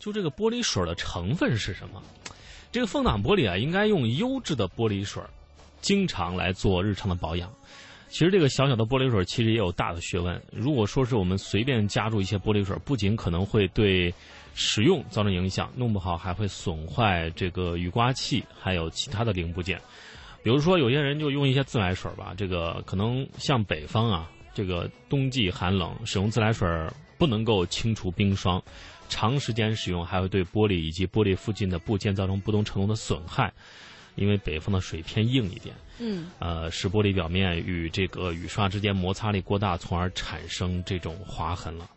就这个玻璃水的成分是什么？这个风挡玻璃啊，应该用优质的玻璃水，经常来做日常的保养。其实这个小小的玻璃水其实也有大的学问。如果说是我们随便加入一些玻璃水，不仅可能会对使用造成影响，弄不好还会损坏这个雨刮器还有其他的零部件。比如说有些人就用一些自来水吧，这个可能像北方啊，这个冬季寒冷，使用自来水不能够清除冰霜。长时间使用还会对玻璃以及玻璃附近的部件造成不同程度的损害，因为北方的水偏硬一点，嗯，呃，使玻璃表面与这个雨刷之间摩擦力过大，从而产生这种划痕了。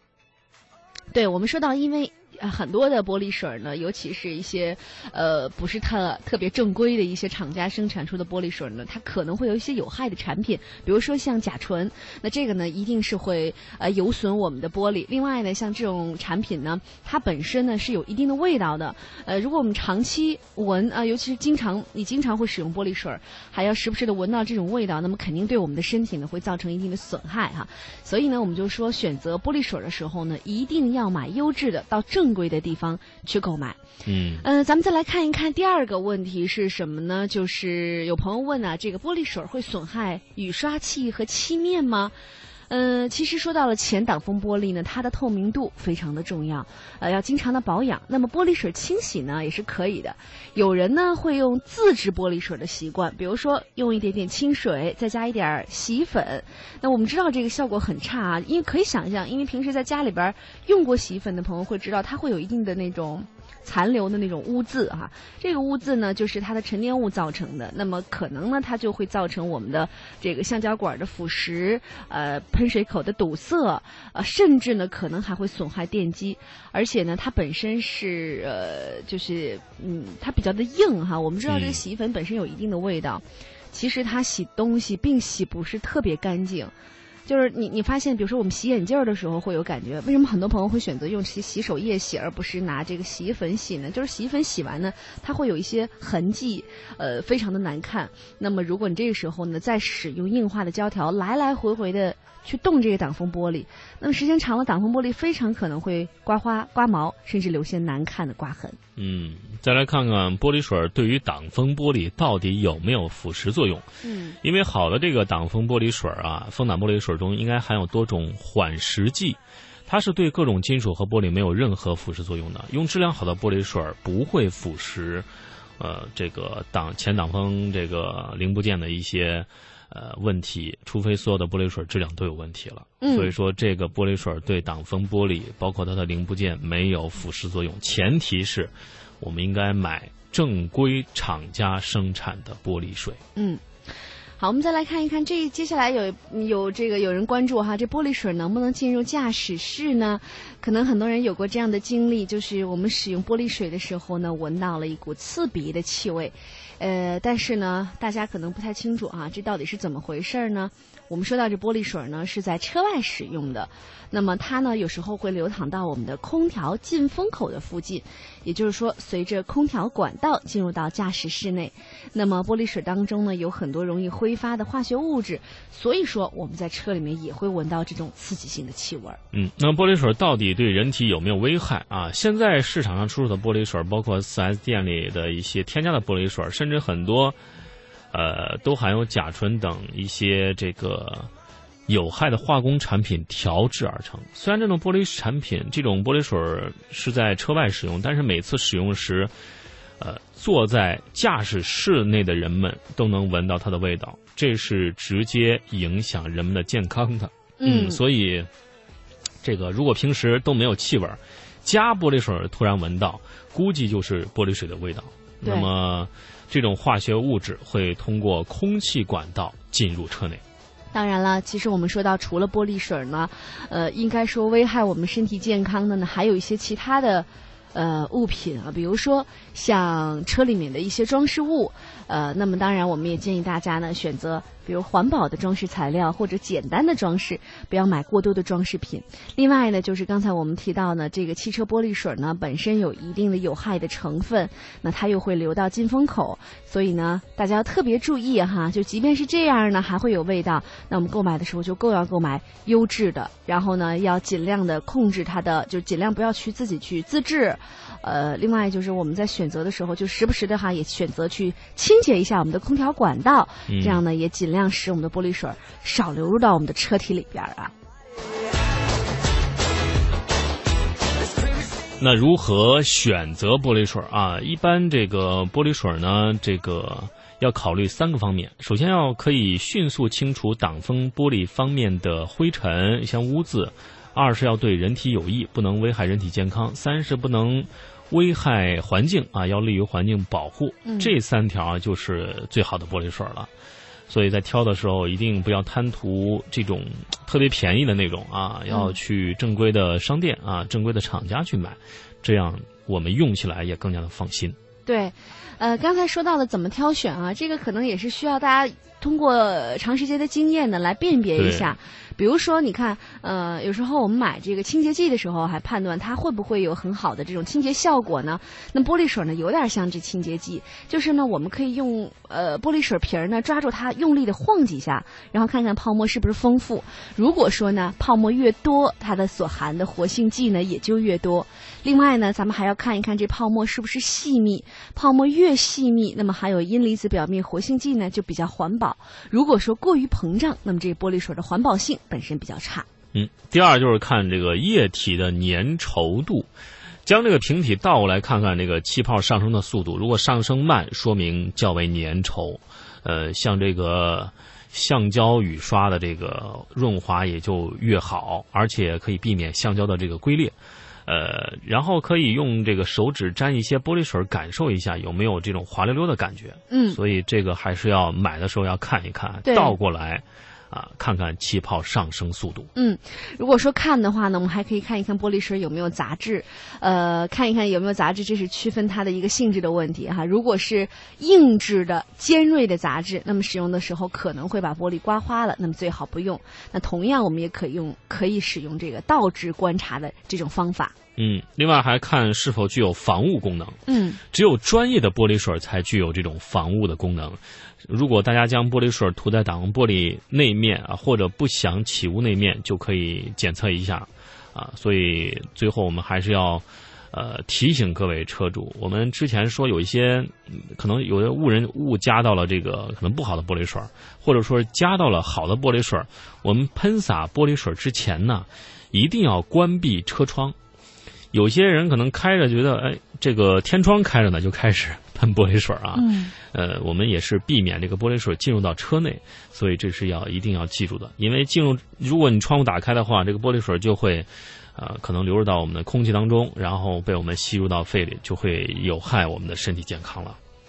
对，我们说到因为。很多的玻璃水呢，尤其是一些呃不是特特别正规的一些厂家生产出的玻璃水呢，它可能会有一些有害的产品，比如说像甲醇，那这个呢一定是会呃有损我们的玻璃。另外呢，像这种产品呢，它本身呢是有一定的味道的，呃，如果我们长期闻啊，尤其是经常你经常会使用玻璃水，还要时不时的闻到这种味道，那么肯定对我们的身体呢会造成一定的损害哈。所以呢，我们就说选择玻璃水的时候呢，一定要买优质的，到正。贵的地方去购买，嗯，呃，咱们再来看一看第二个问题是什么呢？就是有朋友问啊，这个玻璃水会损害雨刷器和漆面吗？嗯，其实说到了前挡风玻璃呢，它的透明度非常的重要，呃，要经常的保养。那么玻璃水清洗呢也是可以的。有人呢会用自制玻璃水的习惯，比如说用一点点清水，再加一点洗衣粉。那我们知道这个效果很差啊，因为可以想象，因为平时在家里边用过洗衣粉的朋友会知道，它会有一定的那种。残留的那种污渍哈，这个污渍呢就是它的沉淀物造成的。那么可能呢，它就会造成我们的这个橡胶管的腐蚀，呃，喷水口的堵塞，呃，甚至呢可能还会损害电机。而且呢，它本身是呃，就是嗯，它比较的硬哈。我们知道这个洗衣粉本身有一定的味道，其实它洗东西并洗不是特别干净。就是你，你发现，比如说我们洗眼镜儿的时候会有感觉，为什么很多朋友会选择用洗洗手液洗，而不是拿这个洗衣粉洗呢？就是洗衣粉洗完呢，它会有一些痕迹，呃，非常的难看。那么如果你这个时候呢，再使用硬化的胶条来来回回的。去动这个挡风玻璃，那么时间长了，挡风玻璃非常可能会刮花、刮毛，甚至留下难看的刮痕。嗯，再来看看玻璃水对于挡风玻璃到底有没有腐蚀作用？嗯，因为好的这个挡风玻璃水啊，风挡玻璃水中应该含有多种缓蚀剂，它是对各种金属和玻璃没有任何腐蚀作用的。用质量好的玻璃水不会腐蚀，呃，这个挡前挡风这个零部件的一些。呃，问题，除非所有的玻璃水质量都有问题了，所以说这个玻璃水对挡风玻璃，包括它的零部件没有腐蚀作用。前提是，我们应该买正规厂家生产的玻璃水。嗯，好，我们再来看一看，这接下来有有这个有人关注哈，这玻璃水能不能进入驾驶室呢？可能很多人有过这样的经历，就是我们使用玻璃水的时候呢，闻到了一股刺鼻的气味。呃，但是呢，大家可能不太清楚啊，这到底是怎么回事儿呢？我们说到这玻璃水呢，是在车外使用的。那么它呢，有时候会流淌到我们的空调进风口的附近，也就是说，随着空调管道进入到驾驶室内。那么玻璃水当中呢，有很多容易挥发的化学物质，所以说我们在车里面也会闻到这种刺激性的气味。嗯，那玻璃水到底对人体有没有危害啊？现在市场上出售的玻璃水，包括四 S 店里的一些添加的玻璃水，甚至很多，呃，都含有甲醇等一些这个。有害的化工产品调制而成。虽然这种玻璃产品、这种玻璃水是在车外使用，但是每次使用时，呃，坐在驾驶室内的人们都能闻到它的味道，这是直接影响人们的健康的。嗯，所以这个如果平时都没有气味，加玻璃水突然闻到，估计就是玻璃水的味道。那么，这种化学物质会通过空气管道进入车内。当然了，其实我们说到除了玻璃水呢，呃，应该说危害我们身体健康的呢，还有一些其他的，呃，物品啊，比如说像车里面的一些装饰物，呃，那么当然我们也建议大家呢选择比如环保的装饰材料或者简单的装饰，不要买过多的装饰品。另外呢，就是刚才我们提到呢，这个汽车玻璃水呢本身有一定的有害的成分，那它又会流到进风口，所以呢，大家要特别注意哈。就即便是这样呢，还会有味道，那我们购买的时候就更要购买优质的，然后呢，要尽量的控制它的，就尽量不要去自己去自制。呃，另外就是我们在选择的时候，就时不时的哈也选择去清洁一下我们的空调管道，这样呢也尽量使我们的玻璃水少流入到我们的车体里边啊。那如何选择玻璃水啊？一般这个玻璃水呢，这个要考虑三个方面。首先要可以迅速清除挡风玻璃方面的灰尘，像污渍；二是要对人体有益，不能危害人体健康；三是不能。危害环境啊，要利于环境保护，这三条就是最好的玻璃水了。所以在挑的时候，一定不要贪图这种特别便宜的那种啊，要去正规的商店啊，正规的厂家去买，这样我们用起来也更加的放心。对，呃，刚才说到的怎么挑选啊，这个可能也是需要大家通过长时间的经验呢来辨别一下。比如说，你看，呃，有时候我们买这个清洁剂的时候，还判断它会不会有很好的这种清洁效果呢？那玻璃水呢，有点像这清洁剂，就是呢，我们可以用呃玻璃水瓶儿呢抓住它，用力的晃几下，然后看看泡沫是不是丰富。如果说呢，泡沫越多，它的所含的活性剂呢也就越多。另外呢，咱们还要看一看这泡沫是不是细密，泡沫越细密，那么含有阴离子表面活性剂呢就比较环保。如果说过于膨胀，那么这玻璃水的环保性。本身比较差。嗯，第二就是看这个液体的粘稠度，将这个瓶体倒过来看看这个气泡上升的速度。如果上升慢，说明较为粘稠。呃，像这个橡胶雨刷的这个润滑也就越好，而且可以避免橡胶的这个龟裂。呃，然后可以用这个手指沾一些玻璃水，感受一下有没有这种滑溜溜的感觉。嗯，所以这个还是要买的时候要看一看，倒过来。啊，看看气泡上升速度。嗯，如果说看的话呢，我们还可以看一看玻璃水有没有杂质，呃，看一看有没有杂质，这是区分它的一个性质的问题哈。如果是硬质的、尖锐的杂质，那么使用的时候可能会把玻璃刮花了，那么最好不用。那同样，我们也可以用，可以使用这个倒置观察的这种方法。嗯，另外还看是否具有防雾功能。嗯，只有专业的玻璃水才具有这种防雾的功能。如果大家将玻璃水涂在挡风玻璃内面啊，或者不想起雾那面，就可以检测一下啊。所以最后我们还是要呃提醒各位车主，我们之前说有一些可能有的误人误加到了这个可能不好的玻璃水，或者说加到了好的玻璃水，我们喷洒玻璃水之前呢，一定要关闭车窗。有些人可能开着觉得，哎，这个天窗开着呢，就开始喷玻璃水啊。嗯。呃，我们也是避免这个玻璃水进入到车内，所以这是要一定要记住的。因为进入，如果你窗户打开的话，这个玻璃水就会，呃，可能流入到我们的空气当中，然后被我们吸入到肺里，就会有害我们的身体健康了。